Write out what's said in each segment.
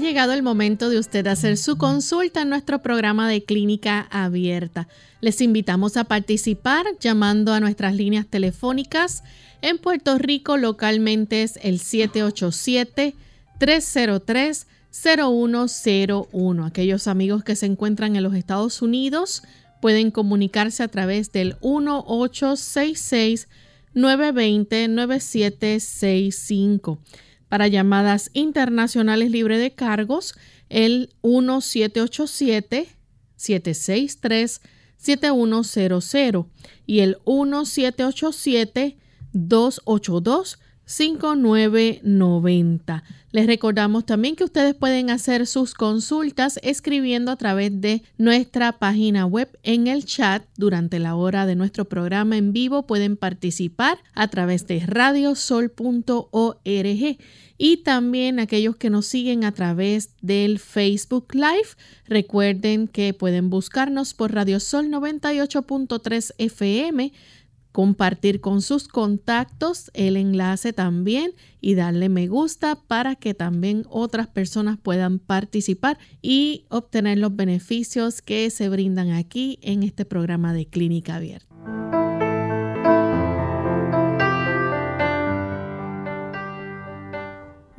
Llegado el momento de usted hacer su consulta en nuestro programa de clínica abierta. Les invitamos a participar llamando a nuestras líneas telefónicas. En Puerto Rico localmente es el 787-303-0101. Aquellos amigos que se encuentran en los Estados Unidos pueden comunicarse a través del 1866 920 9765 para llamadas internacionales libre de cargos, el 1787-763-7100 y el 1787-282. 5990. Les recordamos también que ustedes pueden hacer sus consultas escribiendo a través de nuestra página web en el chat durante la hora de nuestro programa en vivo. Pueden participar a través de radiosol.org y también aquellos que nos siguen a través del Facebook Live. Recuerden que pueden buscarnos por Radiosol 98.3 FM compartir con sus contactos el enlace también y darle me gusta para que también otras personas puedan participar y obtener los beneficios que se brindan aquí en este programa de clínica abierta.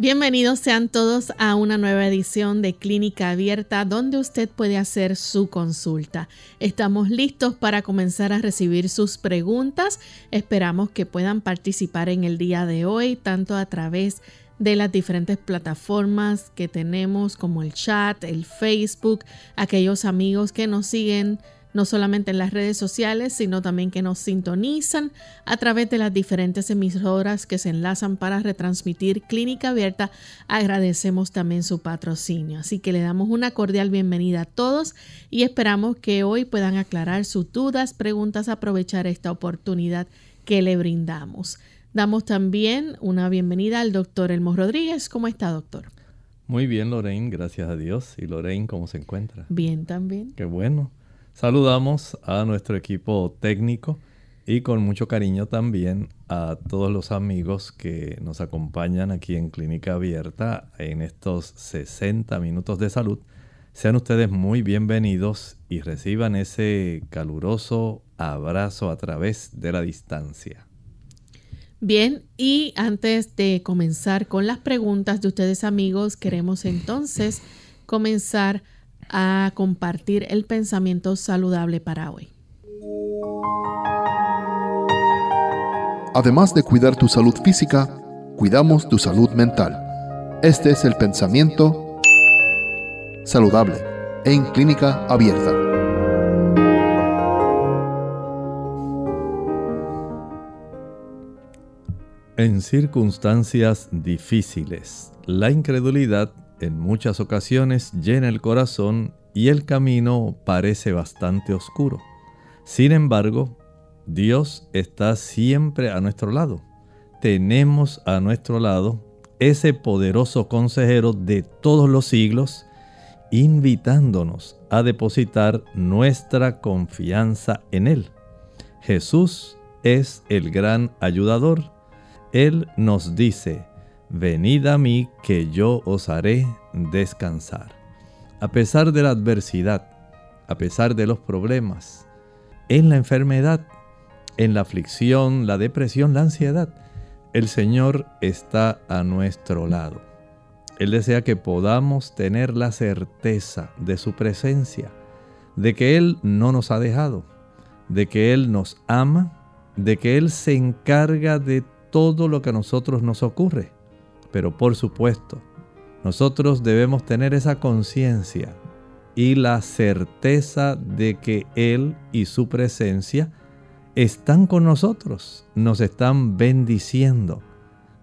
Bienvenidos sean todos a una nueva edición de Clínica Abierta donde usted puede hacer su consulta. Estamos listos para comenzar a recibir sus preguntas. Esperamos que puedan participar en el día de hoy, tanto a través de las diferentes plataformas que tenemos como el chat, el Facebook, aquellos amigos que nos siguen no solamente en las redes sociales, sino también que nos sintonizan a través de las diferentes emisoras que se enlazan para retransmitir Clínica Abierta. Agradecemos también su patrocinio. Así que le damos una cordial bienvenida a todos y esperamos que hoy puedan aclarar sus dudas, preguntas, aprovechar esta oportunidad que le brindamos. Damos también una bienvenida al doctor Elmo Rodríguez. ¿Cómo está, doctor? Muy bien, Lorraine, gracias a Dios. ¿Y Lorraine cómo se encuentra? Bien también. Qué bueno. Saludamos a nuestro equipo técnico y con mucho cariño también a todos los amigos que nos acompañan aquí en Clínica Abierta en estos 60 minutos de salud. Sean ustedes muy bienvenidos y reciban ese caluroso abrazo a través de la distancia. Bien, y antes de comenzar con las preguntas de ustedes amigos, queremos entonces comenzar a compartir el pensamiento saludable para hoy. Además de cuidar tu salud física, cuidamos tu salud mental. Este es el pensamiento saludable en clínica abierta. En circunstancias difíciles, la incredulidad en muchas ocasiones llena el corazón y el camino parece bastante oscuro. Sin embargo, Dios está siempre a nuestro lado. Tenemos a nuestro lado ese poderoso consejero de todos los siglos, invitándonos a depositar nuestra confianza en Él. Jesús es el gran ayudador. Él nos dice, venid a mí que yo os haré descansar. A pesar de la adversidad, a pesar de los problemas, en la enfermedad, en la aflicción, la depresión, la ansiedad, el Señor está a nuestro lado. Él desea que podamos tener la certeza de su presencia, de que Él no nos ha dejado, de que Él nos ama, de que Él se encarga de todo lo que a nosotros nos ocurre. Pero por supuesto, nosotros debemos tener esa conciencia y la certeza de que Él y su presencia están con nosotros, nos están bendiciendo,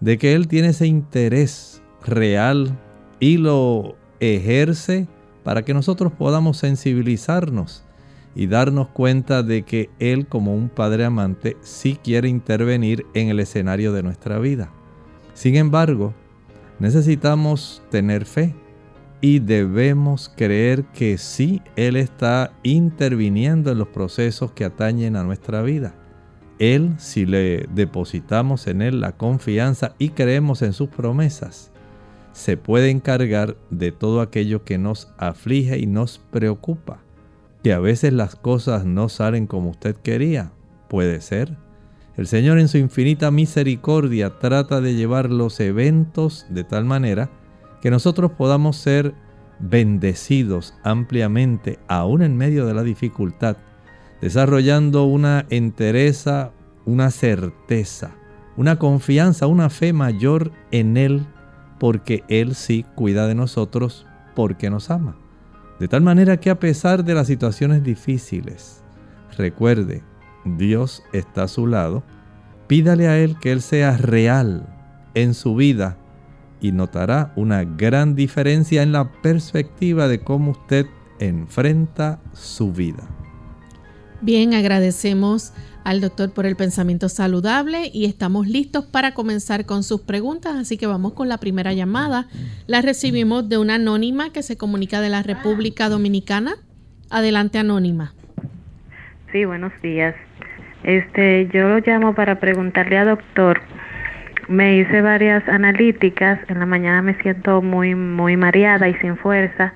de que Él tiene ese interés real y lo ejerce para que nosotros podamos sensibilizarnos y darnos cuenta de que Él como un Padre amante sí quiere intervenir en el escenario de nuestra vida. Sin embargo, necesitamos tener fe y debemos creer que sí Él está interviniendo en los procesos que atañen a nuestra vida. Él, si le depositamos en Él la confianza y creemos en sus promesas, se puede encargar de todo aquello que nos aflige y nos preocupa. Que a veces las cosas no salen como usted quería, puede ser. El Señor en su infinita misericordia trata de llevar los eventos de tal manera que nosotros podamos ser bendecidos ampliamente aún en medio de la dificultad, desarrollando una entereza, una certeza, una confianza, una fe mayor en Él, porque Él sí cuida de nosotros porque nos ama. De tal manera que a pesar de las situaciones difíciles, recuerde, Dios está a su lado, pídale a Él que Él sea real en su vida y notará una gran diferencia en la perspectiva de cómo usted enfrenta su vida. Bien, agradecemos al doctor por el pensamiento saludable y estamos listos para comenzar con sus preguntas, así que vamos con la primera llamada. La recibimos de una anónima que se comunica de la República Dominicana. Adelante, anónima. Sí, buenos días. Este, yo lo llamo para preguntarle al doctor me hice varias analíticas, en la mañana me siento muy muy mareada y sin fuerza.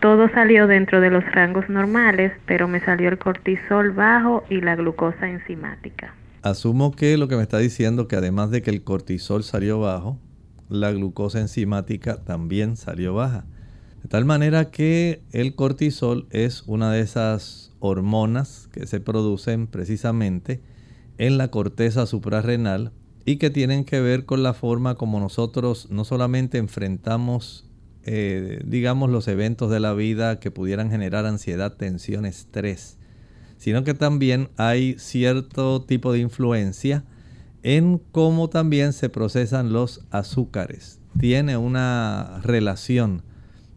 Todo salió dentro de los rangos normales, pero me salió el cortisol bajo y la glucosa enzimática. Asumo que lo que me está diciendo que además de que el cortisol salió bajo, la glucosa enzimática también salió baja. De tal manera que el cortisol es una de esas hormonas que se producen precisamente en la corteza suprarrenal y que tienen que ver con la forma como nosotros no solamente enfrentamos, eh, digamos, los eventos de la vida que pudieran generar ansiedad, tensión, estrés, sino que también hay cierto tipo de influencia en cómo también se procesan los azúcares. Tiene una relación,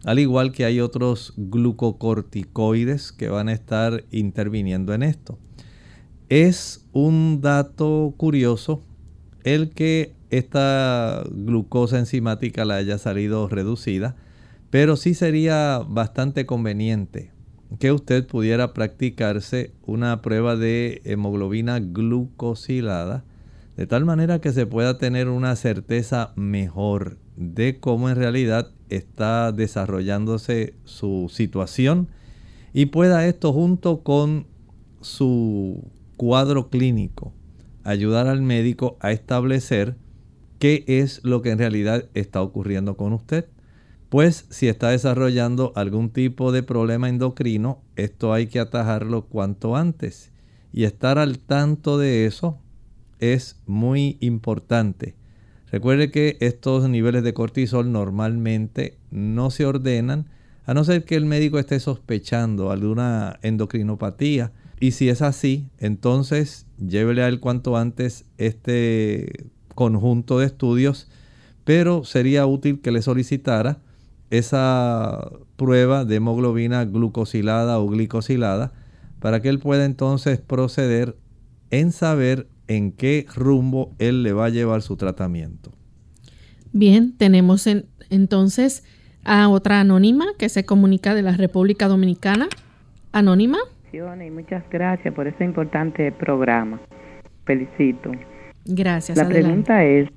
al igual que hay otros glucocorticoides que van a estar interviniendo en esto. Es un dato curioso el que esta glucosa enzimática la haya salido reducida, pero sí sería bastante conveniente que usted pudiera practicarse una prueba de hemoglobina glucosilada, de tal manera que se pueda tener una certeza mejor de cómo en realidad está desarrollándose su situación y pueda esto junto con su cuadro clínico ayudar al médico a establecer qué es lo que en realidad está ocurriendo con usted. Pues si está desarrollando algún tipo de problema endocrino, esto hay que atajarlo cuanto antes. Y estar al tanto de eso es muy importante. Recuerde que estos niveles de cortisol normalmente no se ordenan a no ser que el médico esté sospechando alguna endocrinopatía. Y si es así, entonces llévele a él cuanto antes este conjunto de estudios, pero sería útil que le solicitara esa prueba de hemoglobina glucosilada o glicosilada para que él pueda entonces proceder en saber en qué rumbo él le va a llevar su tratamiento. Bien, tenemos entonces a otra anónima que se comunica de la República Dominicana. Anónima y muchas gracias por este importante programa. Felicito. Gracias. La pregunta es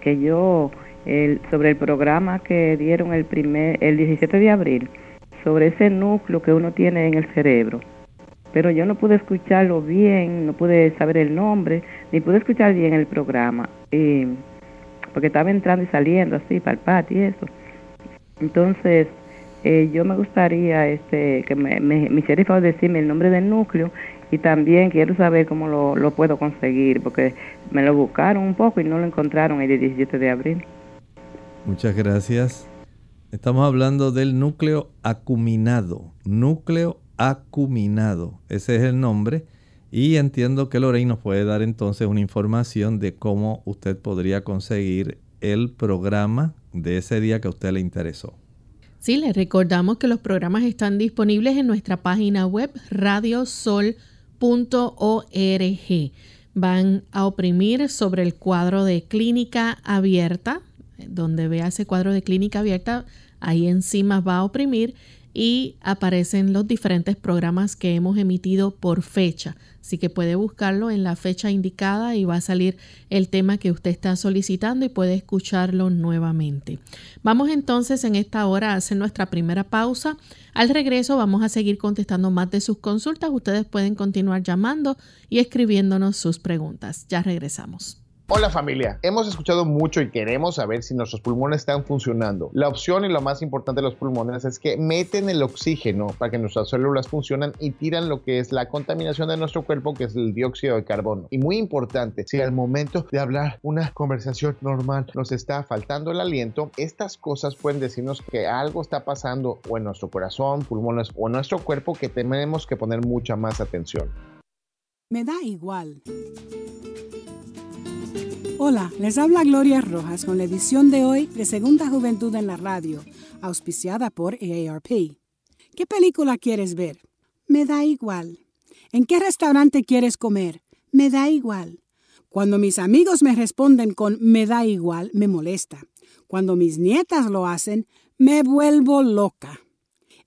que yo el, sobre el programa que dieron el primer el 17 de abril sobre ese núcleo que uno tiene en el cerebro. Pero yo no pude escucharlo bien, no pude saber el nombre, ni pude escuchar bien el programa, porque estaba entrando y saliendo así para el patio y eso. Entonces, eh, yo me gustaría este, que me, me, hiciera favor decirme el nombre del núcleo y también quiero saber cómo lo, lo, puedo conseguir, porque me lo buscaron un poco y no lo encontraron el 17 de abril. Muchas gracias. Estamos hablando del núcleo acuminado, núcleo acuminado, ese es el nombre, Y entiendo que Lorraine nos puede dar entonces una información de cómo usted podría conseguir el programa de ese día que a usted le interesó. Sí, les recordamos que los programas están disponibles en nuestra página web radiosol.org. Van a oprimir sobre el cuadro de clínica abierta, donde vea ese cuadro de clínica abierta, ahí encima va a oprimir y aparecen los diferentes programas que hemos emitido por fecha. Así que puede buscarlo en la fecha indicada y va a salir el tema que usted está solicitando y puede escucharlo nuevamente. Vamos entonces en esta hora a hacer nuestra primera pausa. Al regreso vamos a seguir contestando más de sus consultas. Ustedes pueden continuar llamando y escribiéndonos sus preguntas. Ya regresamos. Hola familia, hemos escuchado mucho y queremos saber si nuestros pulmones están funcionando. La opción y lo más importante de los pulmones es que meten el oxígeno para que nuestras células funcionen y tiran lo que es la contaminación de nuestro cuerpo, que es el dióxido de carbono. Y muy importante, si al momento de hablar una conversación normal nos está faltando el aliento, estas cosas pueden decirnos que algo está pasando o en nuestro corazón, pulmones o en nuestro cuerpo que tenemos que poner mucha más atención. Me da igual. Hola, les habla Gloria Rojas con la edición de hoy de Segunda Juventud en la Radio, auspiciada por AARP. ¿Qué película quieres ver? Me da igual. ¿En qué restaurante quieres comer? Me da igual. Cuando mis amigos me responden con me da igual, me molesta. Cuando mis nietas lo hacen, me vuelvo loca.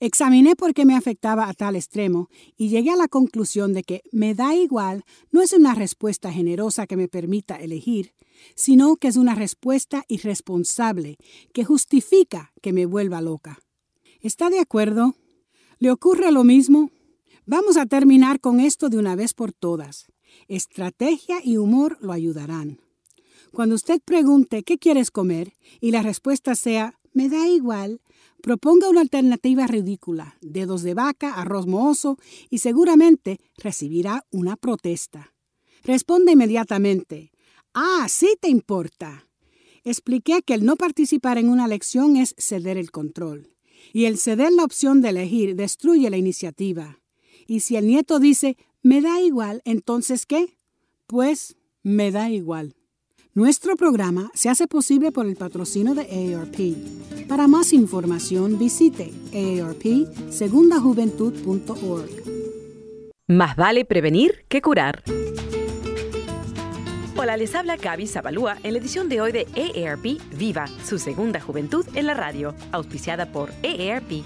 Examiné por qué me afectaba a tal extremo y llegué a la conclusión de que me da igual no es una respuesta generosa que me permita elegir, sino que es una respuesta irresponsable que justifica que me vuelva loca. ¿Está de acuerdo? ¿Le ocurre lo mismo? Vamos a terminar con esto de una vez por todas. Estrategia y humor lo ayudarán. Cuando usted pregunte ¿qué quieres comer? y la respuesta sea me da igual, Proponga una alternativa ridícula, dedos de vaca, arroz mohoso y seguramente recibirá una protesta. Responde inmediatamente, Ah, sí te importa. Expliqué que el no participar en una lección es ceder el control. Y el ceder la opción de elegir destruye la iniciativa. Y si el nieto dice, me da igual, entonces ¿qué? Pues me da igual. Nuestro programa se hace posible por el patrocinio de AARP. Para más información visite aarpsegundajuventud.org. Más vale prevenir que curar. Hola, les habla Gaby Zabalúa en la edición de hoy de AARP Viva, su segunda juventud en la radio, auspiciada por AARP.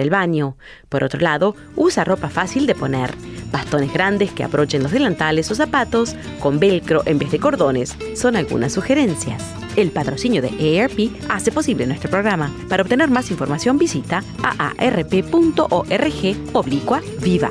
el baño. Por otro lado, usa ropa fácil de poner, bastones grandes que aprochen los delantales o zapatos con velcro en vez de cordones son algunas sugerencias. El patrocinio de AARP hace posible nuestro programa. Para obtener más información visita aarp.org oblicua viva.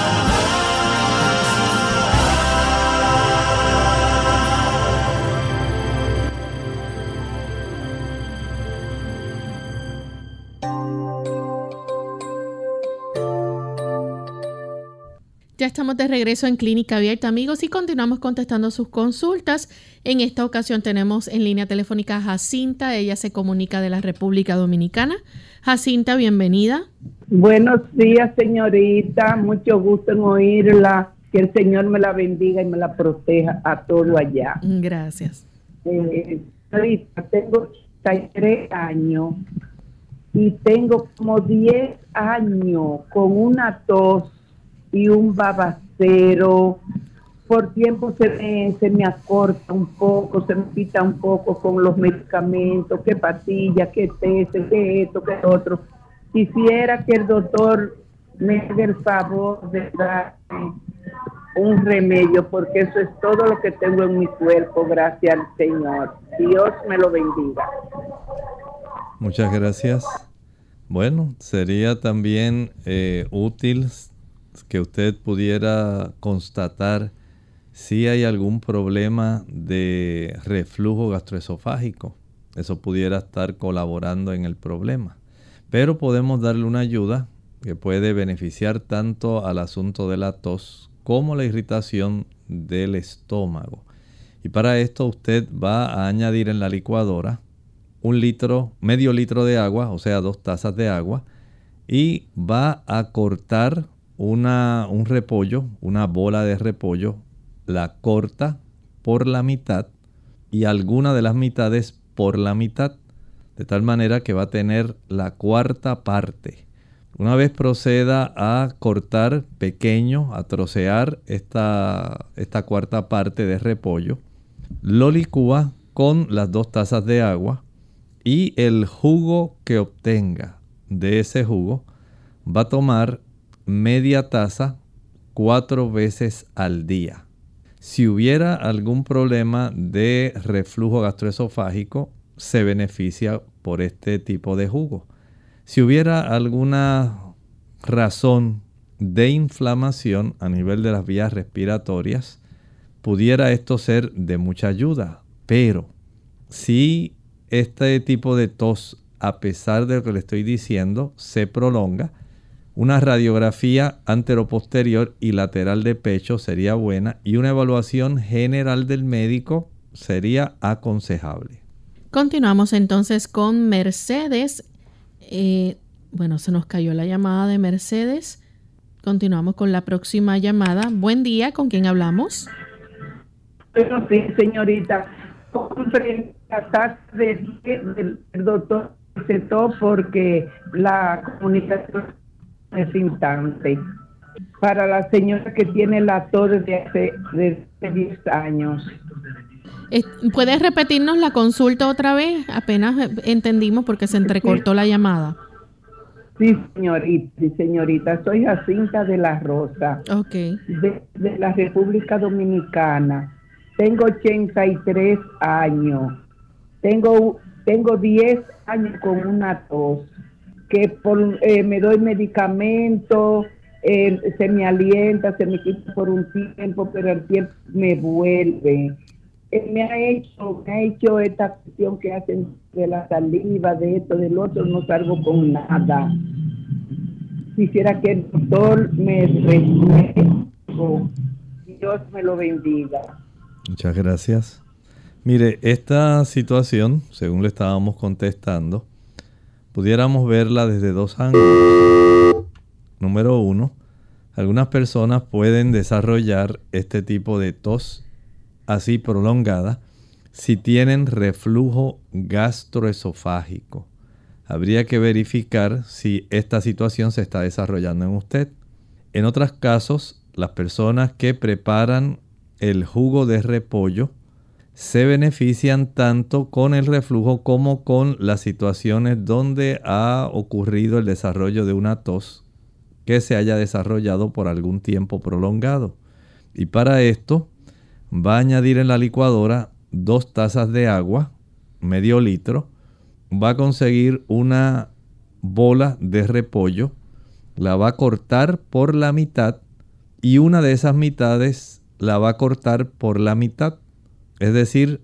Ya estamos de regreso en Clínica Abierta, amigos, y continuamos contestando sus consultas. En esta ocasión tenemos en línea telefónica a Jacinta. Ella se comunica de la República Dominicana. Jacinta, bienvenida. Buenos días, señorita. Mucho gusto en oírla. Que el Señor me la bendiga y me la proteja a todo allá. Gracias. Eh, señorita, tengo 83 años y tengo como 10 años con una tos y un babacero. Por tiempo se me, se me acorta un poco, se me quita un poco con los medicamentos, qué pastillas, qué test, qué esto, qué otro. Quisiera que el doctor me haga el favor de darme un remedio, porque eso es todo lo que tengo en mi cuerpo, gracias al Señor. Dios me lo bendiga. Muchas gracias. Bueno, sería también eh, útil que usted pudiera constatar si hay algún problema de reflujo gastroesofágico. Eso pudiera estar colaborando en el problema. Pero podemos darle una ayuda que puede beneficiar tanto al asunto de la tos como la irritación del estómago. Y para esto usted va a añadir en la licuadora un litro, medio litro de agua, o sea, dos tazas de agua, y va a cortar una, un repollo, una bola de repollo, la corta por la mitad y alguna de las mitades por la mitad, de tal manera que va a tener la cuarta parte. Una vez proceda a cortar pequeño, a trocear esta, esta cuarta parte de repollo, lo licúa con las dos tazas de agua y el jugo que obtenga de ese jugo va a tomar media taza cuatro veces al día. Si hubiera algún problema de reflujo gastroesofágico, se beneficia por este tipo de jugo. Si hubiera alguna razón de inflamación a nivel de las vías respiratorias, pudiera esto ser de mucha ayuda. Pero si este tipo de tos, a pesar de lo que le estoy diciendo, se prolonga, una radiografía anteroposterior y lateral de pecho sería buena y una evaluación general del médico sería aconsejable. Continuamos entonces con Mercedes. Eh, bueno, se nos cayó la llamada de Mercedes. Continuamos con la próxima llamada. Buen día, ¿con quién hablamos? Bueno, sí, señorita. Compré la del, doctor porque la comunicación es instante. Para la señora que tiene la tos desde hace, 10 años. ¿Puedes repetirnos la consulta otra vez? Apenas entendimos porque se entrecortó la llamada. Sí, señorita, sí, señorita. Soy Jacinta de la Rosa. Ok. De, de la República Dominicana. Tengo 83 años. Tengo, tengo 10 años con una tos que por, eh, me doy medicamento, eh, se me alienta, se me quita por un tiempo, pero el tiempo me vuelve. Eh, me ha hecho, me ha hecho esta cuestión que hacen de la saliva, de esto, del otro, no salgo con nada. Quisiera que el doctor me resuelva. Dios me lo bendiga. Muchas gracias. Mire, esta situación, según le estábamos contestando, pudiéramos verla desde dos ángulos. Número uno, algunas personas pueden desarrollar este tipo de tos así prolongada si tienen reflujo gastroesofágico. Habría que verificar si esta situación se está desarrollando en usted. En otros casos, las personas que preparan el jugo de repollo se benefician tanto con el reflujo como con las situaciones donde ha ocurrido el desarrollo de una tos que se haya desarrollado por algún tiempo prolongado. Y para esto va a añadir en la licuadora dos tazas de agua, medio litro, va a conseguir una bola de repollo, la va a cortar por la mitad y una de esas mitades la va a cortar por la mitad es decir,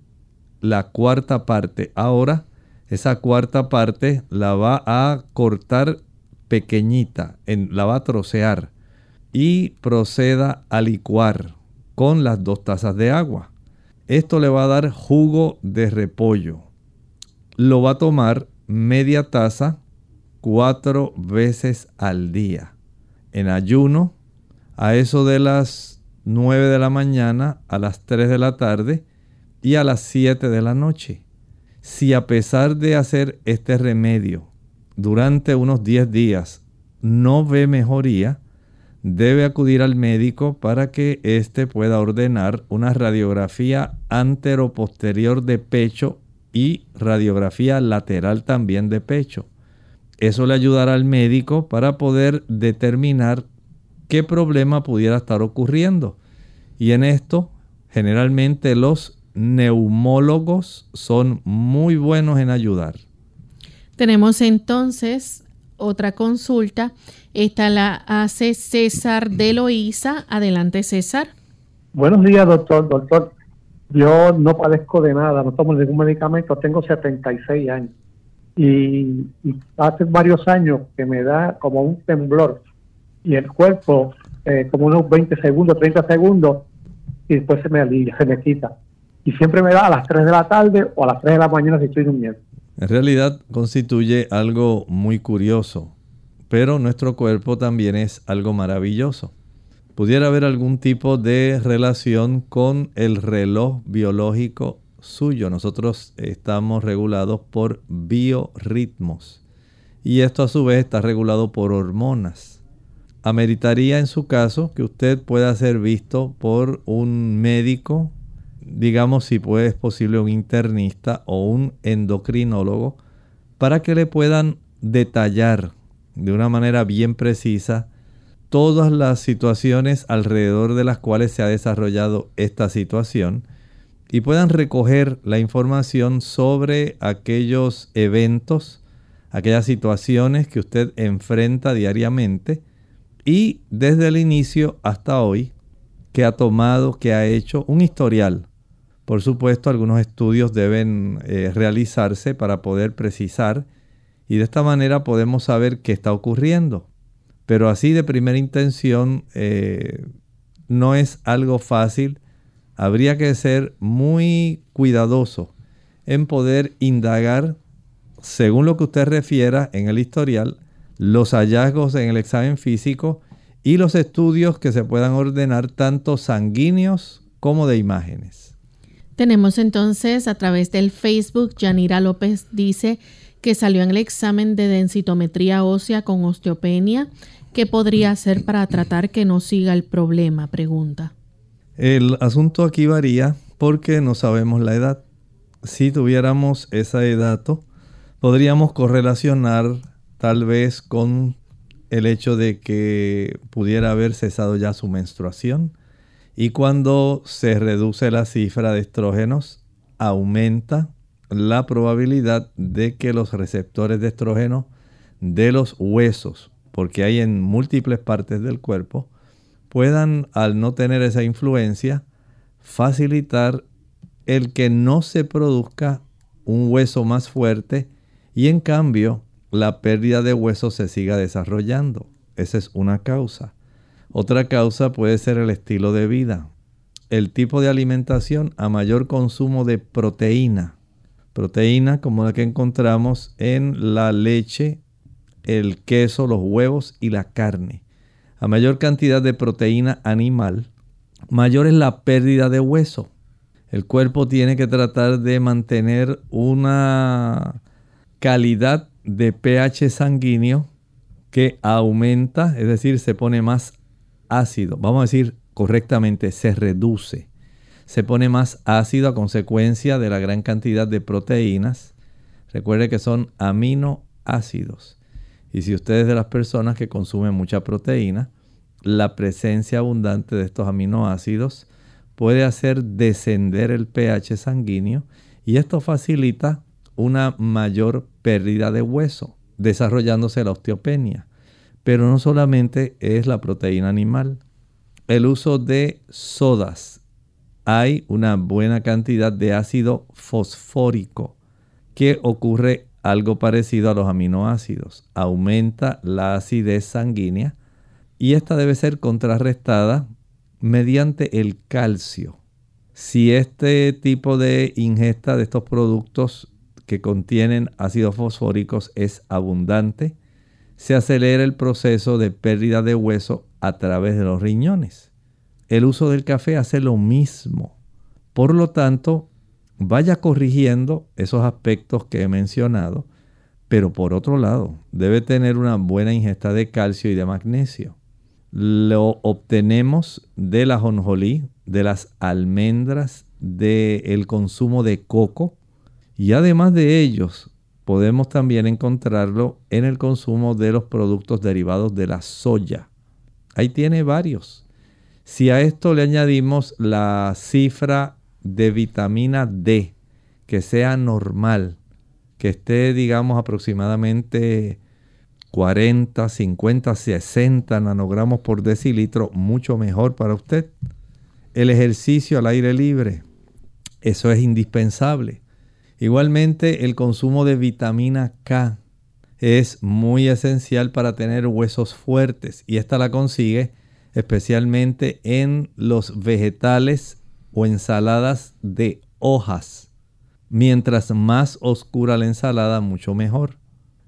la cuarta parte. Ahora, esa cuarta parte la va a cortar pequeñita, en, la va a trocear y proceda a licuar con las dos tazas de agua. Esto le va a dar jugo de repollo. Lo va a tomar media taza cuatro veces al día. En ayuno, a eso de las 9 de la mañana, a las 3 de la tarde y a las 7 de la noche. Si a pesar de hacer este remedio durante unos 10 días no ve mejoría, debe acudir al médico para que éste pueda ordenar una radiografía anteroposterior de pecho y radiografía lateral también de pecho. Eso le ayudará al médico para poder determinar qué problema pudiera estar ocurriendo. Y en esto, generalmente los neumólogos son muy buenos en ayudar. Tenemos entonces otra consulta. Esta la hace César de Loíza. Adelante, César. Buenos días, doctor. Doctor, yo no padezco de nada, no tomo ningún medicamento, tengo 76 años. Y, hace varios años que me da como un temblor y el cuerpo, eh, como unos 20 segundos, 30 segundos, y después se me alivia, se me quita. Y siempre me da a las 3 de la tarde o a las 3 de la mañana si estoy durmiendo. En realidad constituye algo muy curioso, pero nuestro cuerpo también es algo maravilloso. Pudiera haber algún tipo de relación con el reloj biológico suyo. Nosotros estamos regulados por biorritmos y esto a su vez está regulado por hormonas. Ameritaría en su caso que usted pueda ser visto por un médico digamos si puede, es posible un internista o un endocrinólogo, para que le puedan detallar de una manera bien precisa todas las situaciones alrededor de las cuales se ha desarrollado esta situación y puedan recoger la información sobre aquellos eventos, aquellas situaciones que usted enfrenta diariamente y desde el inicio hasta hoy que ha tomado, que ha hecho un historial por supuesto, algunos estudios deben eh, realizarse para poder precisar y de esta manera podemos saber qué está ocurriendo. Pero así de primera intención eh, no es algo fácil. Habría que ser muy cuidadoso en poder indagar, según lo que usted refiera en el historial, los hallazgos en el examen físico y los estudios que se puedan ordenar tanto sanguíneos como de imágenes. Tenemos entonces a través del Facebook, Yanira López dice que salió en el examen de densitometría ósea con osteopenia. ¿Qué podría hacer para tratar que no siga el problema? Pregunta. El asunto aquí varía porque no sabemos la edad. Si tuviéramos ese dato, podríamos correlacionar tal vez con el hecho de que pudiera haber cesado ya su menstruación y cuando se reduce la cifra de estrógenos, aumenta la probabilidad de que los receptores de estrógeno de los huesos, porque hay en múltiples partes del cuerpo, puedan, al no tener esa influencia, facilitar el que no se produzca un hueso más fuerte y en cambio la pérdida de hueso se siga desarrollando. Esa es una causa. Otra causa puede ser el estilo de vida, el tipo de alimentación a mayor consumo de proteína. Proteína como la que encontramos en la leche, el queso, los huevos y la carne. A mayor cantidad de proteína animal, mayor es la pérdida de hueso. El cuerpo tiene que tratar de mantener una calidad de pH sanguíneo que aumenta, es decir, se pone más ácido, vamos a decir correctamente, se reduce. Se pone más ácido a consecuencia de la gran cantidad de proteínas. Recuerde que son aminoácidos. Y si usted es de las personas que consumen mucha proteína, la presencia abundante de estos aminoácidos puede hacer descender el pH sanguíneo y esto facilita una mayor pérdida de hueso, desarrollándose la osteopenia. Pero no solamente es la proteína animal. El uso de sodas. Hay una buena cantidad de ácido fosfórico que ocurre algo parecido a los aminoácidos. Aumenta la acidez sanguínea, y esta debe ser contrarrestada mediante el calcio. Si este tipo de ingesta de estos productos que contienen ácidos fosfóricos es abundante, se acelera el proceso de pérdida de hueso a través de los riñones. El uso del café hace lo mismo. Por lo tanto, vaya corrigiendo esos aspectos que he mencionado, pero por otro lado, debe tener una buena ingesta de calcio y de magnesio lo obtenemos de la jonjolí, de las almendras, del consumo de coco y además de ellos podemos también encontrarlo en el consumo de los productos derivados de la soya. Ahí tiene varios. Si a esto le añadimos la cifra de vitamina D, que sea normal, que esté digamos aproximadamente 40, 50, 60 nanogramos por decilitro, mucho mejor para usted. El ejercicio al aire libre, eso es indispensable. Igualmente el consumo de vitamina K es muy esencial para tener huesos fuertes y esta la consigue especialmente en los vegetales o ensaladas de hojas. Mientras más oscura la ensalada, mucho mejor.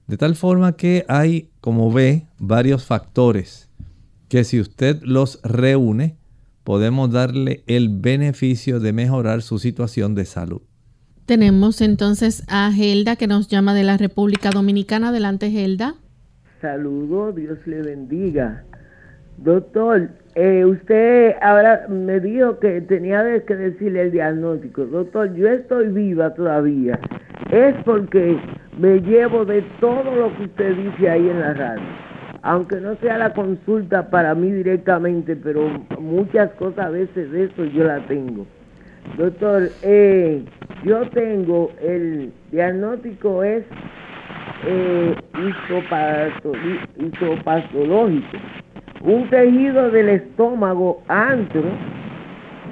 De tal forma que hay, como ve, varios factores que si usted los reúne, podemos darle el beneficio de mejorar su situación de salud. Tenemos entonces a Gelda que nos llama de la República Dominicana. Adelante, Gelda. Saludo, Dios le bendiga. Doctor, eh, usted ahora me dijo que tenía que decirle el diagnóstico. Doctor, yo estoy viva todavía. Es porque me llevo de todo lo que usted dice ahí en la radio. Aunque no sea la consulta para mí directamente, pero muchas cosas a veces de eso yo la tengo. Doctor, eh, yo tengo el diagnóstico es eh, histopatológico, un tejido del estómago antro,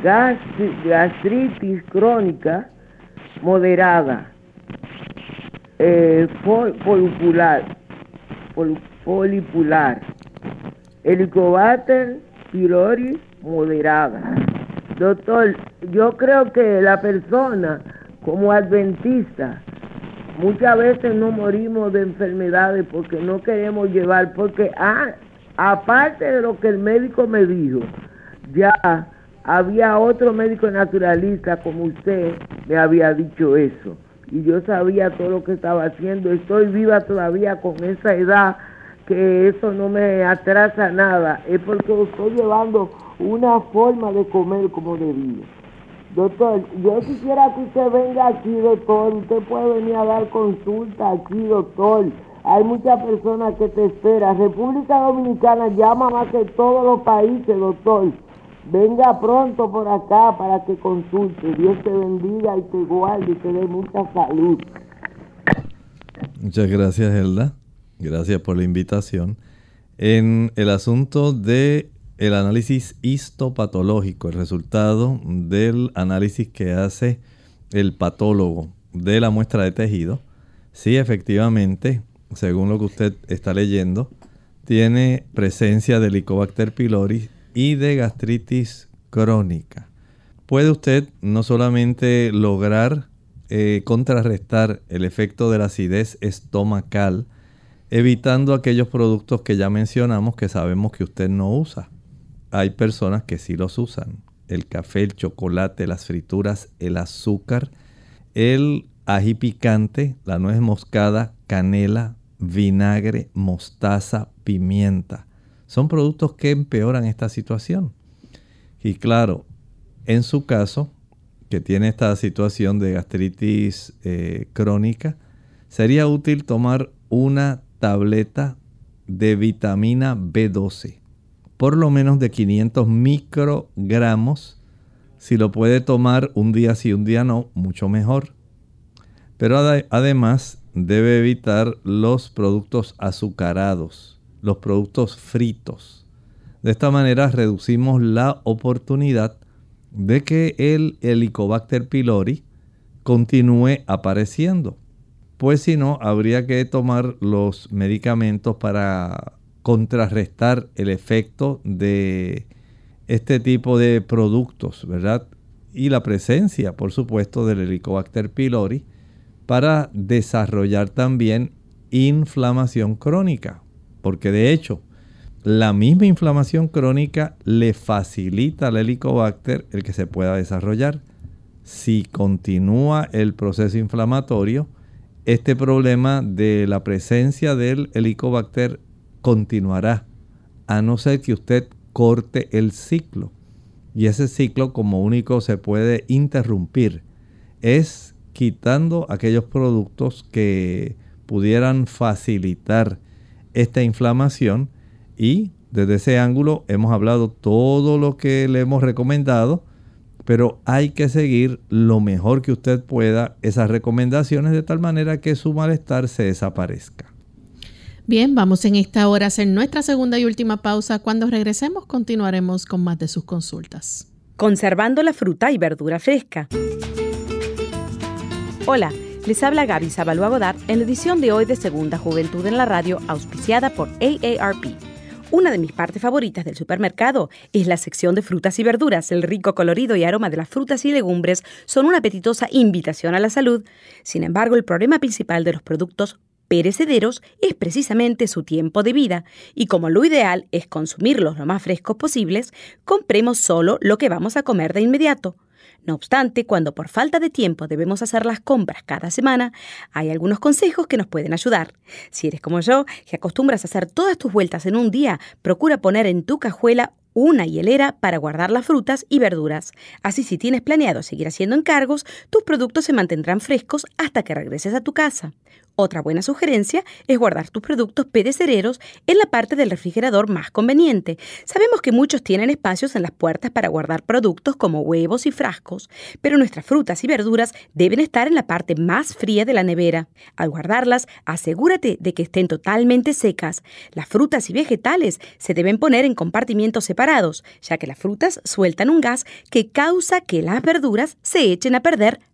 gastritis crónica moderada, eh, polipular, polipular, Helicobacter pylori moderada. Doctor, yo creo que la persona como adventista muchas veces no morimos de enfermedades porque no queremos llevar, porque ah, aparte de lo que el médico me dijo, ya había otro médico naturalista como usted me había dicho eso y yo sabía todo lo que estaba haciendo. Estoy viva todavía con esa edad que eso no me atrasa nada. Es porque estoy llevando una forma de comer como debía. Doctor, yo quisiera que usted venga aquí, doctor. Usted puede venir a dar consulta aquí, doctor. Hay muchas personas que te esperan. República Dominicana llama más que todos los países, doctor. Venga pronto por acá para que consulte. Dios te bendiga y te guarde y te dé mucha salud. Muchas gracias, Elda. Gracias por la invitación. En el asunto de el análisis histopatológico, el resultado del análisis que hace el patólogo de la muestra de tejido, sí, efectivamente, según lo que usted está leyendo, tiene presencia de Helicobacter pylori y de gastritis crónica. Puede usted no solamente lograr eh, contrarrestar el efecto de la acidez estomacal, evitando aquellos productos que ya mencionamos que sabemos que usted no usa. Hay personas que sí los usan. El café, el chocolate, las frituras, el azúcar, el ají picante, la nuez moscada, canela, vinagre, mostaza, pimienta son productos que empeoran esta situación. Y claro, en su caso, que tiene esta situación de gastritis eh, crónica, sería útil tomar una tableta de vitamina B12, por lo menos de 500 microgramos. Si lo puede tomar un día sí, un día no, mucho mejor. Pero además debe evitar los productos azucarados los productos fritos. De esta manera reducimos la oportunidad de que el Helicobacter pylori continúe apareciendo. Pues si no, habría que tomar los medicamentos para contrarrestar el efecto de este tipo de productos, ¿verdad? Y la presencia, por supuesto, del Helicobacter pylori para desarrollar también inflamación crónica, porque de hecho, la misma inflamación crónica le facilita al Helicobacter el que se pueda desarrollar. Si continúa el proceso inflamatorio, este problema de la presencia del Helicobacter continuará, a no ser que usted corte el ciclo. Y ese ciclo como único se puede interrumpir es quitando aquellos productos que pudieran facilitar esta inflamación y desde ese ángulo hemos hablado todo lo que le hemos recomendado, pero hay que seguir lo mejor que usted pueda esas recomendaciones de tal manera que su malestar se desaparezca. Bien, vamos en esta hora a hacer nuestra segunda y última pausa. Cuando regresemos continuaremos con más de sus consultas. Conservando la fruta y verdura fresca. Hola, les habla Gaby Zabalúa Godard en la edición de hoy de Segunda Juventud en la Radio, auspiciada por AARP. Una de mis partes favoritas del supermercado es la sección de frutas y verduras. El rico colorido y aroma de las frutas y legumbres son una apetitosa invitación a la salud. Sin embargo, el problema principal de los productos perecederos es precisamente su tiempo de vida, y como lo ideal es consumirlos lo más frescos posibles, compremos solo lo que vamos a comer de inmediato. No obstante, cuando por falta de tiempo debemos hacer las compras cada semana, hay algunos consejos que nos pueden ayudar. Si eres como yo, que acostumbras a hacer todas tus vueltas en un día, procura poner en tu cajuela una hielera para guardar las frutas y verduras. Así si tienes planeado seguir haciendo encargos, tus productos se mantendrán frescos hasta que regreses a tu casa. Otra buena sugerencia es guardar tus productos perecederos en la parte del refrigerador más conveniente. Sabemos que muchos tienen espacios en las puertas para guardar productos como huevos y frascos, pero nuestras frutas y verduras deben estar en la parte más fría de la nevera. Al guardarlas, asegúrate de que estén totalmente secas. Las frutas y vegetales se deben poner en compartimientos separados, ya que las frutas sueltan un gas que causa que las verduras se echen a perder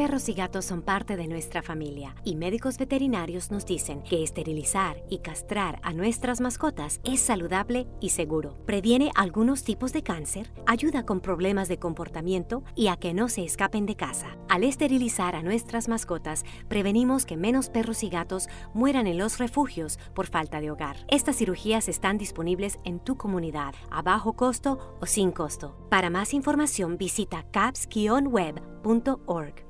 Perros y gatos son parte de nuestra familia y médicos veterinarios nos dicen que esterilizar y castrar a nuestras mascotas es saludable y seguro. Previene algunos tipos de cáncer, ayuda con problemas de comportamiento y a que no se escapen de casa. Al esterilizar a nuestras mascotas, prevenimos que menos perros y gatos mueran en los refugios por falta de hogar. Estas cirugías están disponibles en tu comunidad a bajo costo o sin costo. Para más información visita caps-web.org.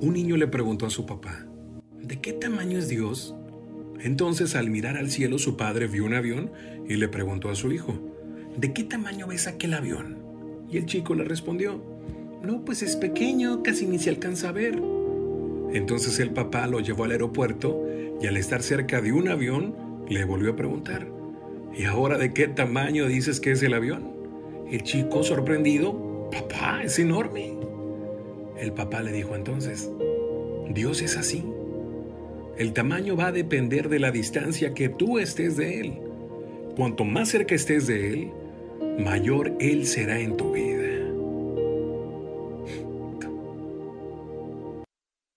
Un niño le preguntó a su papá, ¿de qué tamaño es Dios? Entonces al mirar al cielo su padre vio un avión y le preguntó a su hijo, ¿de qué tamaño ves aquel avión? Y el chico le respondió, no, pues es pequeño, casi ni se alcanza a ver. Entonces el papá lo llevó al aeropuerto y al estar cerca de un avión le volvió a preguntar, ¿y ahora de qué tamaño dices que es el avión? El chico sorprendido, papá, es enorme. El papá le dijo entonces, Dios es así. El tamaño va a depender de la distancia que tú estés de Él. Cuanto más cerca estés de Él, mayor Él será en tu vida.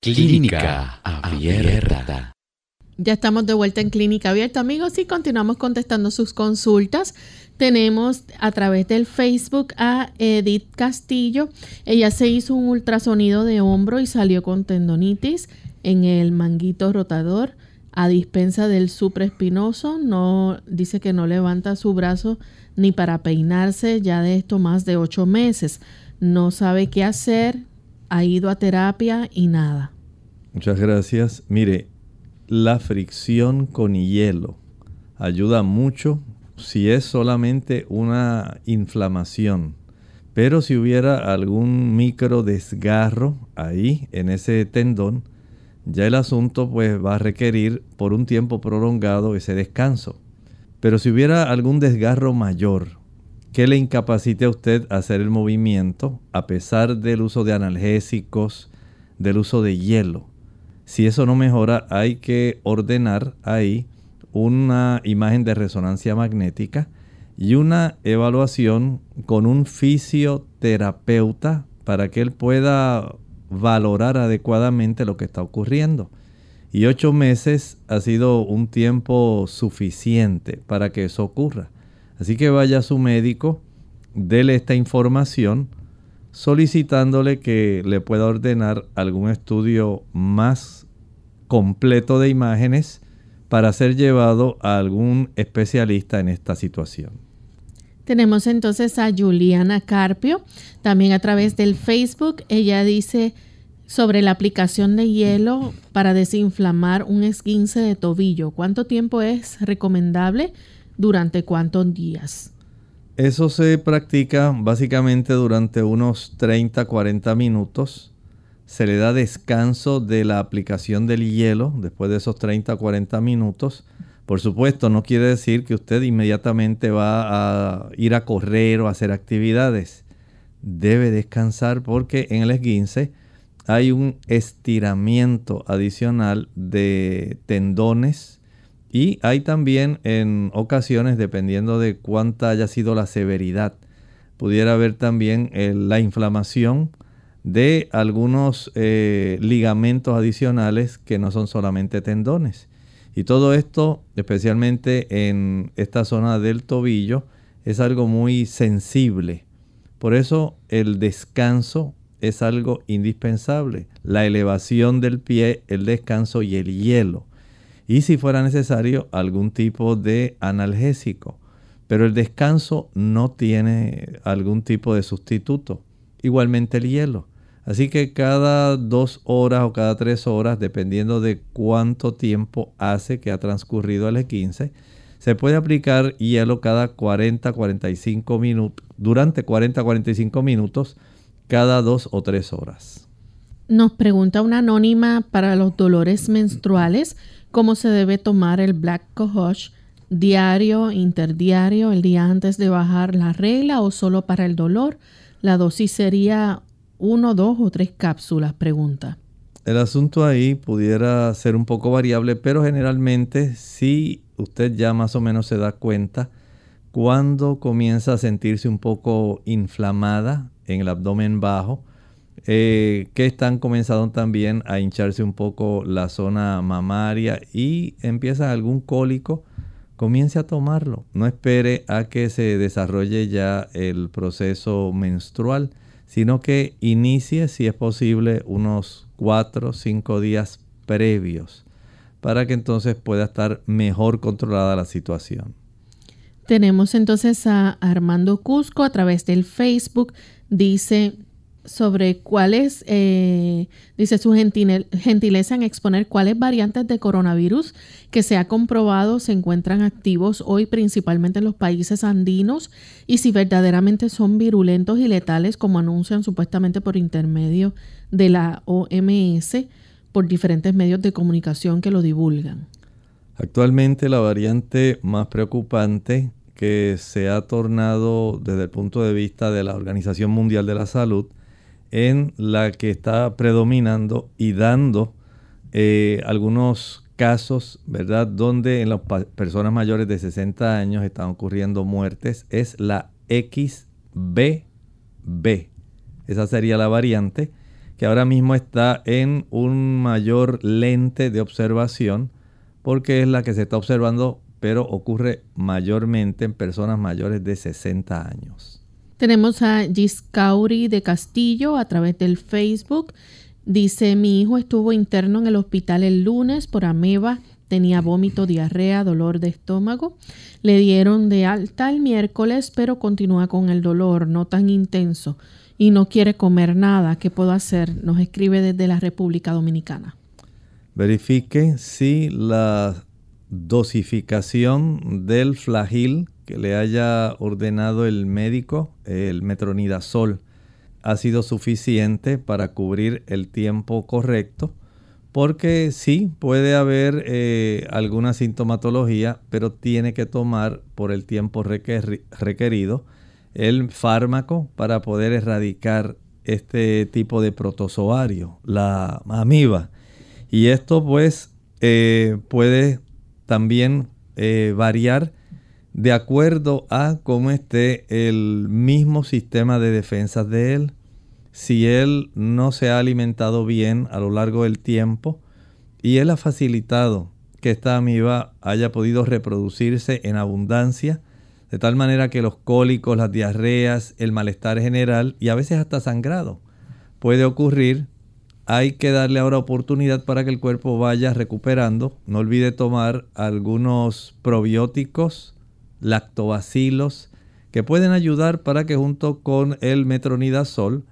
Clínica Abierta. Ya estamos de vuelta en Clínica Abierta, amigos, y continuamos contestando sus consultas. Tenemos a través del Facebook a Edith Castillo. Ella se hizo un ultrasonido de hombro y salió con tendonitis en el manguito rotador a dispensa del supraespinoso. No dice que no levanta su brazo ni para peinarse ya de esto más de ocho meses. No sabe qué hacer. Ha ido a terapia y nada. Muchas gracias. Mire, la fricción con hielo ayuda mucho si es solamente una inflamación. Pero si hubiera algún micro desgarro ahí en ese tendón, ya el asunto pues va a requerir por un tiempo prolongado ese descanso. Pero si hubiera algún desgarro mayor que le incapacite a usted hacer el movimiento, a pesar del uso de analgésicos, del uso de hielo, si eso no mejora, hay que ordenar ahí una imagen de resonancia magnética y una evaluación con un fisioterapeuta para que él pueda valorar adecuadamente lo que está ocurriendo. Y ocho meses ha sido un tiempo suficiente para que eso ocurra. Así que vaya a su médico, dele esta información, solicitándole que le pueda ordenar algún estudio más completo de imágenes para ser llevado a algún especialista en esta situación. Tenemos entonces a Juliana Carpio, también a través del Facebook. Ella dice sobre la aplicación de hielo para desinflamar un esguince de tobillo. ¿Cuánto tiempo es recomendable? ¿Durante cuántos días? Eso se practica básicamente durante unos 30-40 minutos se le da descanso de la aplicación del hielo después de esos 30 o 40 minutos. Por supuesto, no quiere decir que usted inmediatamente va a ir a correr o a hacer actividades. Debe descansar porque en el esguince hay un estiramiento adicional de tendones y hay también en ocasiones, dependiendo de cuánta haya sido la severidad, pudiera haber también eh, la inflamación de algunos eh, ligamentos adicionales que no son solamente tendones. Y todo esto, especialmente en esta zona del tobillo, es algo muy sensible. Por eso el descanso es algo indispensable. La elevación del pie, el descanso y el hielo. Y si fuera necesario, algún tipo de analgésico. Pero el descanso no tiene algún tipo de sustituto. Igualmente el hielo. Así que cada dos horas o cada tres horas, dependiendo de cuánto tiempo hace que ha transcurrido el E15, se puede aplicar hielo cada 40-45 minutos, durante 40-45 minutos, cada dos o tres horas. Nos pregunta una anónima para los dolores menstruales, ¿cómo se debe tomar el Black Cohosh diario, interdiario, el día antes de bajar la regla o solo para el dolor? La dosis sería uno, dos o tres cápsulas, pregunta. El asunto ahí pudiera ser un poco variable, pero generalmente si usted ya más o menos se da cuenta cuando comienza a sentirse un poco inflamada en el abdomen bajo, eh, que están comenzando también a hincharse un poco la zona mamaria y empieza algún cólico, comience a tomarlo. No espere a que se desarrolle ya el proceso menstrual sino que inicie, si es posible, unos 4 o 5 días previos para que entonces pueda estar mejor controlada la situación. Tenemos entonces a Armando Cusco a través del Facebook. Dice, sobre cuáles, eh, dice su gentileza en exponer cuáles variantes de coronavirus que se ha comprobado se encuentran activos hoy principalmente en los países andinos y si verdaderamente son virulentos y letales como anuncian supuestamente por intermedio de la OMS por diferentes medios de comunicación que lo divulgan. Actualmente la variante más preocupante que se ha tornado desde el punto de vista de la Organización Mundial de la Salud en la que está predominando y dando eh, algunos casos, ¿verdad? Donde en las personas mayores de 60 años están ocurriendo muertes, es la XBB. Esa sería la variante que ahora mismo está en un mayor lente de observación porque es la que se está observando, pero ocurre mayormente en personas mayores de 60 años. Tenemos a Giscauri de Castillo a través del Facebook. Dice, mi hijo estuvo interno en el hospital el lunes por ameba, tenía vómito, diarrea, dolor de estómago. Le dieron de alta el miércoles, pero continúa con el dolor, no tan intenso, y no quiere comer nada. ¿Qué puedo hacer? Nos escribe desde la República Dominicana. Verifique si la dosificación del flagil que le haya ordenado el médico, el metronidazol, ha sido suficiente para cubrir el tiempo correcto, porque sí puede haber eh, alguna sintomatología, pero tiene que tomar por el tiempo requerido el fármaco para poder erradicar este tipo de protozoario, la amiba. Y esto pues eh, puede también eh, variar de acuerdo a cómo esté el mismo sistema de defensas de él. Si él no se ha alimentado bien a lo largo del tiempo y él ha facilitado que esta amiba haya podido reproducirse en abundancia, de tal manera que los cólicos, las diarreas, el malestar general y a veces hasta sangrado puede ocurrir. Hay que darle ahora oportunidad para que el cuerpo vaya recuperando. No olvide tomar algunos probióticos lactobacilos que pueden ayudar para que junto con el metronidazol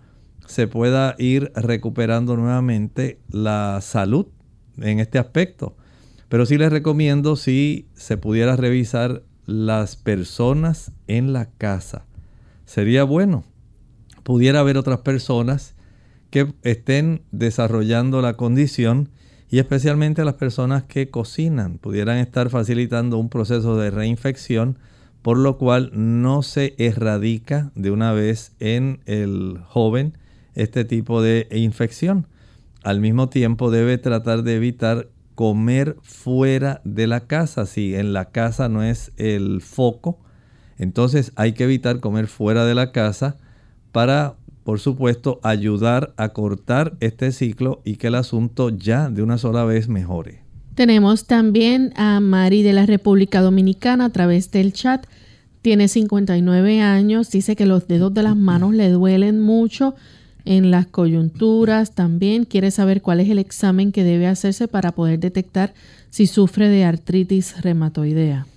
se pueda ir recuperando nuevamente la salud en este aspecto. Pero sí les recomiendo si se pudiera revisar las personas en la casa. Sería bueno. Pudiera haber otras personas que estén desarrollando la condición y especialmente las personas que cocinan pudieran estar facilitando un proceso de reinfección, por lo cual no se erradica de una vez en el joven este tipo de infección. Al mismo tiempo debe tratar de evitar comer fuera de la casa. Si en la casa no es el foco, entonces hay que evitar comer fuera de la casa para por supuesto, ayudar a cortar este ciclo y que el asunto ya de una sola vez mejore. Tenemos también a Mari de la República Dominicana a través del chat. Tiene 59 años, dice que los dedos de las manos le duelen mucho en las coyunturas. También quiere saber cuál es el examen que debe hacerse para poder detectar si sufre de artritis reumatoidea.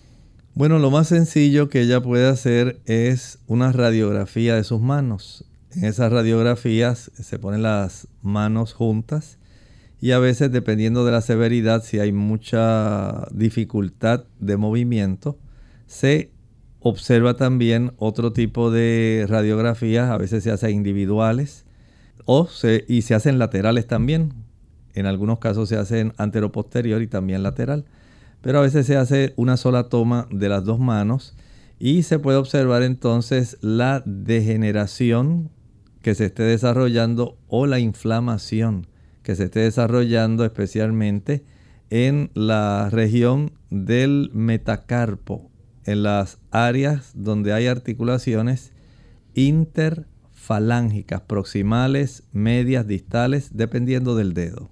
Bueno, lo más sencillo que ella puede hacer es una radiografía de sus manos. En esas radiografías se ponen las manos juntas y a veces dependiendo de la severidad, si hay mucha dificultad de movimiento, se observa también otro tipo de radiografías, a veces se hacen individuales o se, y se hacen laterales también. En algunos casos se hacen antero-posterior y también lateral. Pero a veces se hace una sola toma de las dos manos y se puede observar entonces la degeneración que se esté desarrollando o la inflamación que se esté desarrollando especialmente en la región del metacarpo, en las áreas donde hay articulaciones interfalángicas, proximales, medias, distales, dependiendo del dedo.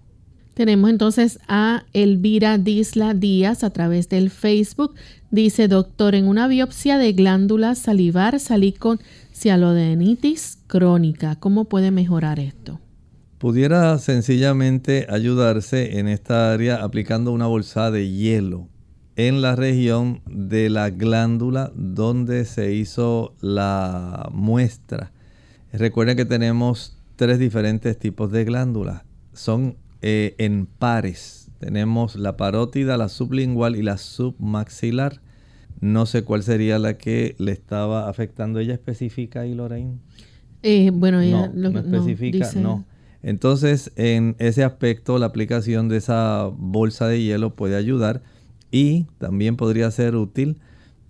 Tenemos entonces a Elvira Disla Díaz a través del Facebook. Dice, doctor, en una biopsia de glándula salivar salí con cialodenitis crónica. ¿Cómo puede mejorar esto? Pudiera sencillamente ayudarse en esta área aplicando una bolsa de hielo en la región de la glándula donde se hizo la muestra. Recuerden que tenemos tres diferentes tipos de glándulas. Son eh, en pares. Tenemos la parótida, la sublingual y la submaxilar. No sé cuál sería la que le estaba afectando. ¿Ella especifica ahí, Lorraine? Eh, bueno, ella no, no especifica, no, Entonces, en ese aspecto, la aplicación de esa bolsa de hielo puede ayudar y también podría ser útil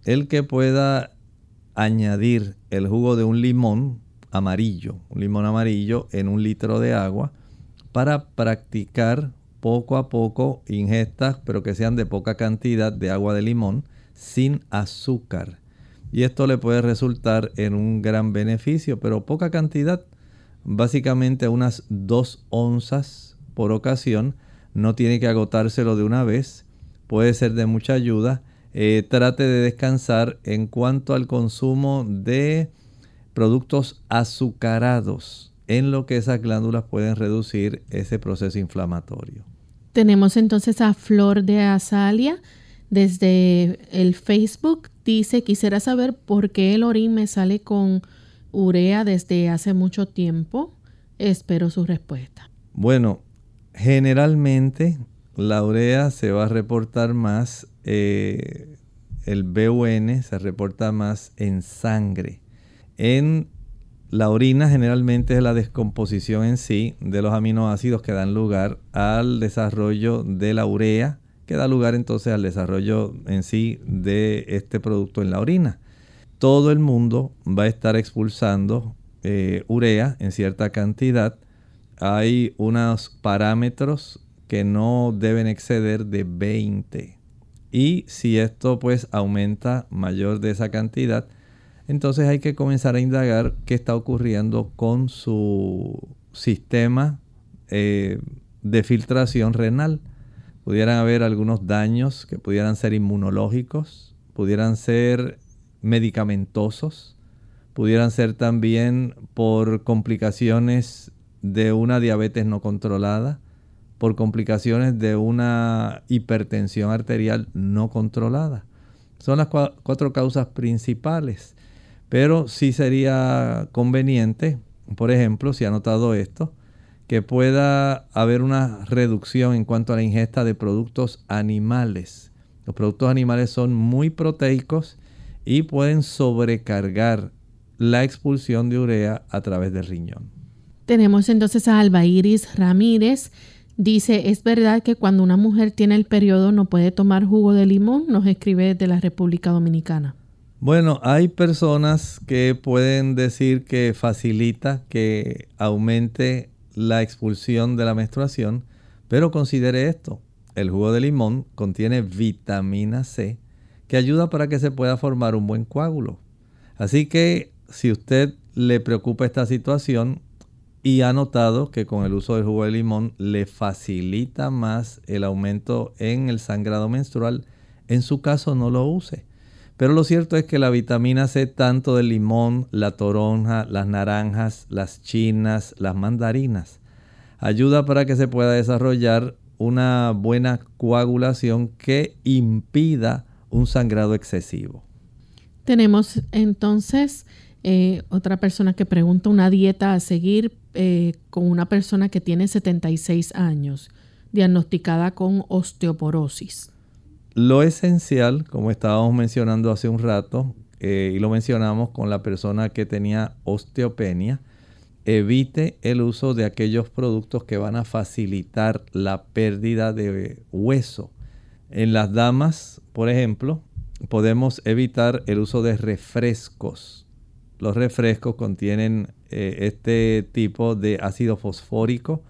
el que pueda añadir el jugo de un limón amarillo, un limón amarillo en un litro de agua para practicar poco a poco ingestas, pero que sean de poca cantidad de agua de limón sin azúcar. Y esto le puede resultar en un gran beneficio, pero poca cantidad, básicamente unas 2 onzas por ocasión. No tiene que agotárselo de una vez, puede ser de mucha ayuda. Eh, trate de descansar en cuanto al consumo de productos azucarados, en lo que esas glándulas pueden reducir ese proceso inflamatorio. Tenemos entonces a Flor de Azalia desde el Facebook dice, quisiera saber por qué el orín me sale con urea desde hace mucho tiempo. Espero su respuesta. Bueno, generalmente la urea se va a reportar más eh, el BUN se reporta más en sangre. En la orina generalmente es la descomposición en sí de los aminoácidos que dan lugar al desarrollo de la urea, que da lugar entonces al desarrollo en sí de este producto en la orina. Todo el mundo va a estar expulsando eh, urea en cierta cantidad. Hay unos parámetros que no deben exceder de 20. Y si esto pues aumenta mayor de esa cantidad, entonces hay que comenzar a indagar qué está ocurriendo con su sistema eh, de filtración renal. Pudieran haber algunos daños que pudieran ser inmunológicos, pudieran ser medicamentosos, pudieran ser también por complicaciones de una diabetes no controlada, por complicaciones de una hipertensión arterial no controlada. Son las cuatro causas principales. Pero sí sería conveniente, por ejemplo, si ha notado esto, que pueda haber una reducción en cuanto a la ingesta de productos animales. Los productos animales son muy proteicos y pueden sobrecargar la expulsión de urea a través del riñón. Tenemos entonces a Alba Iris Ramírez. Dice, ¿es verdad que cuando una mujer tiene el periodo no puede tomar jugo de limón? Nos escribe desde la República Dominicana. Bueno, hay personas que pueden decir que facilita que aumente la expulsión de la menstruación, pero considere esto, el jugo de limón contiene vitamina C que ayuda para que se pueda formar un buen coágulo. Así que si usted le preocupa esta situación y ha notado que con el uso del jugo de limón le facilita más el aumento en el sangrado menstrual, en su caso no lo use. Pero lo cierto es que la vitamina C, tanto del limón, la toronja, las naranjas, las chinas, las mandarinas, ayuda para que se pueda desarrollar una buena coagulación que impida un sangrado excesivo. Tenemos entonces eh, otra persona que pregunta una dieta a seguir eh, con una persona que tiene 76 años, diagnosticada con osteoporosis. Lo esencial, como estábamos mencionando hace un rato, eh, y lo mencionamos con la persona que tenía osteopenia, evite el uso de aquellos productos que van a facilitar la pérdida de hueso. En las damas, por ejemplo, podemos evitar el uso de refrescos. Los refrescos contienen eh, este tipo de ácido fosfórico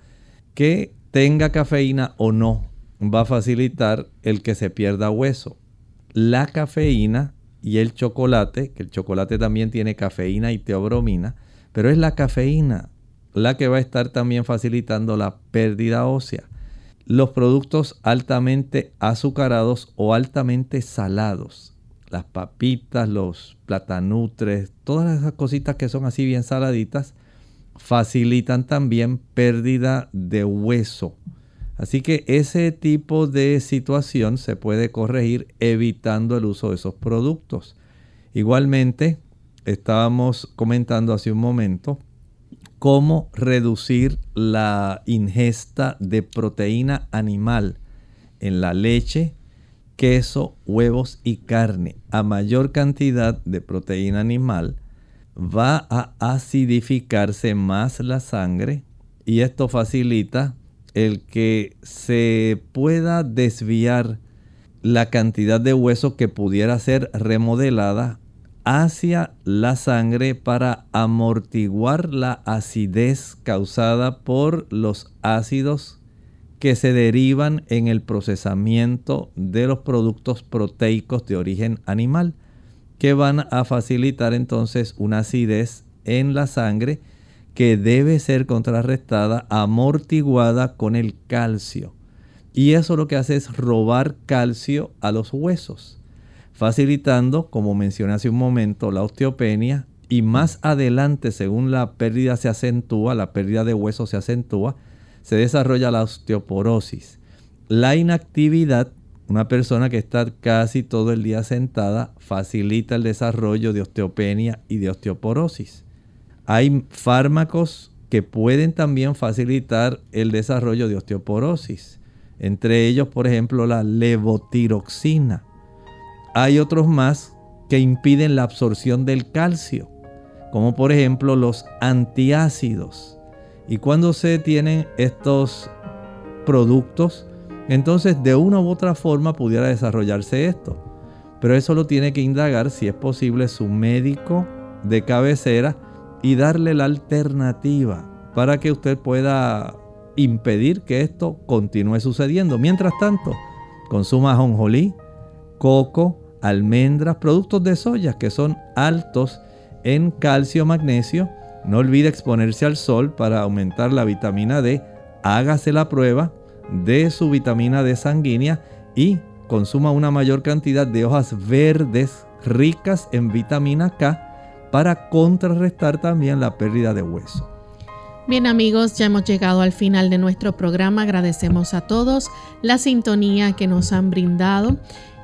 que tenga cafeína o no va a facilitar el que se pierda hueso. La cafeína y el chocolate, que el chocolate también tiene cafeína y teobromina, pero es la cafeína la que va a estar también facilitando la pérdida ósea. Los productos altamente azucarados o altamente salados, las papitas, los platanutres, todas esas cositas que son así bien saladitas, facilitan también pérdida de hueso. Así que ese tipo de situación se puede corregir evitando el uso de esos productos. Igualmente, estábamos comentando hace un momento cómo reducir la ingesta de proteína animal en la leche, queso, huevos y carne. A mayor cantidad de proteína animal va a acidificarse más la sangre y esto facilita el que se pueda desviar la cantidad de hueso que pudiera ser remodelada hacia la sangre para amortiguar la acidez causada por los ácidos que se derivan en el procesamiento de los productos proteicos de origen animal, que van a facilitar entonces una acidez en la sangre que debe ser contrarrestada, amortiguada con el calcio. Y eso lo que hace es robar calcio a los huesos, facilitando, como mencioné hace un momento, la osteopenia y más adelante, según la pérdida se acentúa, la pérdida de hueso se acentúa, se desarrolla la osteoporosis. La inactividad, una persona que está casi todo el día sentada, facilita el desarrollo de osteopenia y de osteoporosis. Hay fármacos que pueden también facilitar el desarrollo de osteoporosis. Entre ellos, por ejemplo, la levotiroxina. hay otros más que impiden la absorción del calcio, como por ejemplo los antiácidos. Y cuando se tienen estos productos, entonces de una u otra forma pudiera desarrollarse esto. Pero eso lo tiene que indagar si es posible su médico de cabecera y darle la alternativa para que usted pueda impedir que esto continúe sucediendo. Mientras tanto, consuma ajonjolí, coco, almendras, productos de soya que son altos en calcio, magnesio. No olvide exponerse al sol para aumentar la vitamina D. Hágase la prueba de su vitamina D sanguínea y consuma una mayor cantidad de hojas verdes ricas en vitamina K para contrarrestar también la pérdida de hueso. Bien amigos, ya hemos llegado al final de nuestro programa. Agradecemos a todos la sintonía que nos han brindado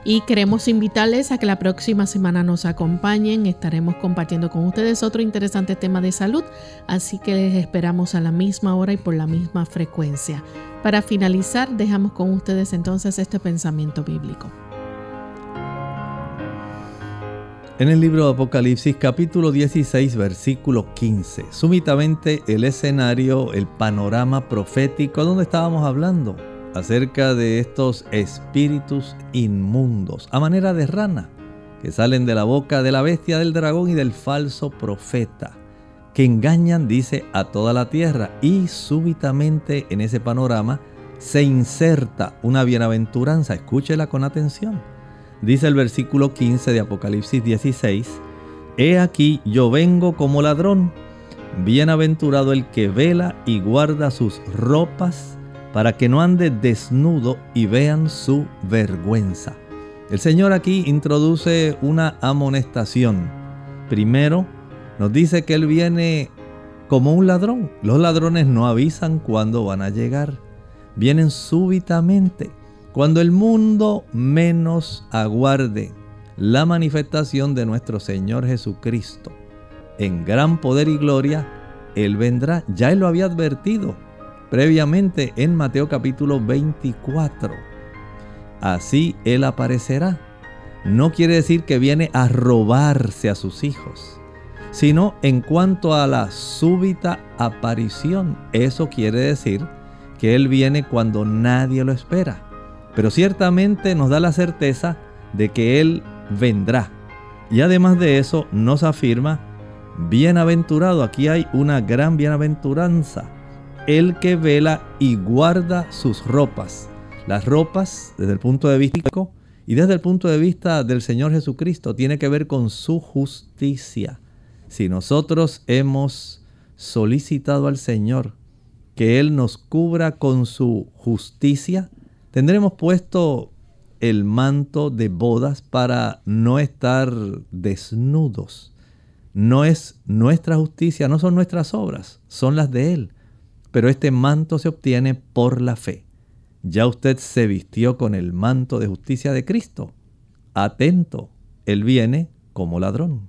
y queremos invitarles a que la próxima semana nos acompañen. Estaremos compartiendo con ustedes otro interesante tema de salud, así que les esperamos a la misma hora y por la misma frecuencia. Para finalizar, dejamos con ustedes entonces este pensamiento bíblico. En el libro de Apocalipsis capítulo 16 versículo 15, súbitamente el escenario, el panorama profético donde estábamos hablando acerca de estos espíritus inmundos a manera de rana que salen de la boca de la bestia del dragón y del falso profeta, que engañan, dice, a toda la tierra. Y súbitamente en ese panorama se inserta una bienaventuranza, escúchela con atención Dice el versículo 15 de Apocalipsis 16, He aquí yo vengo como ladrón, bienaventurado el que vela y guarda sus ropas para que no ande desnudo y vean su vergüenza. El Señor aquí introduce una amonestación. Primero, nos dice que Él viene como un ladrón. Los ladrones no avisan cuándo van a llegar. Vienen súbitamente. Cuando el mundo menos aguarde la manifestación de nuestro Señor Jesucristo en gran poder y gloria, Él vendrá. Ya Él lo había advertido previamente en Mateo capítulo 24. Así Él aparecerá. No quiere decir que viene a robarse a sus hijos, sino en cuanto a la súbita aparición. Eso quiere decir que Él viene cuando nadie lo espera pero ciertamente nos da la certeza de que Él vendrá. Y además de eso nos afirma, bienaventurado, aquí hay una gran bienaventuranza, el que vela y guarda sus ropas. Las ropas, desde el punto de vista y desde el punto de vista del Señor Jesucristo, tiene que ver con su justicia. Si nosotros hemos solicitado al Señor que Él nos cubra con su justicia, Tendremos puesto el manto de bodas para no estar desnudos. No es nuestra justicia, no son nuestras obras, son las de Él. Pero este manto se obtiene por la fe. Ya usted se vistió con el manto de justicia de Cristo. Atento, Él viene como ladrón.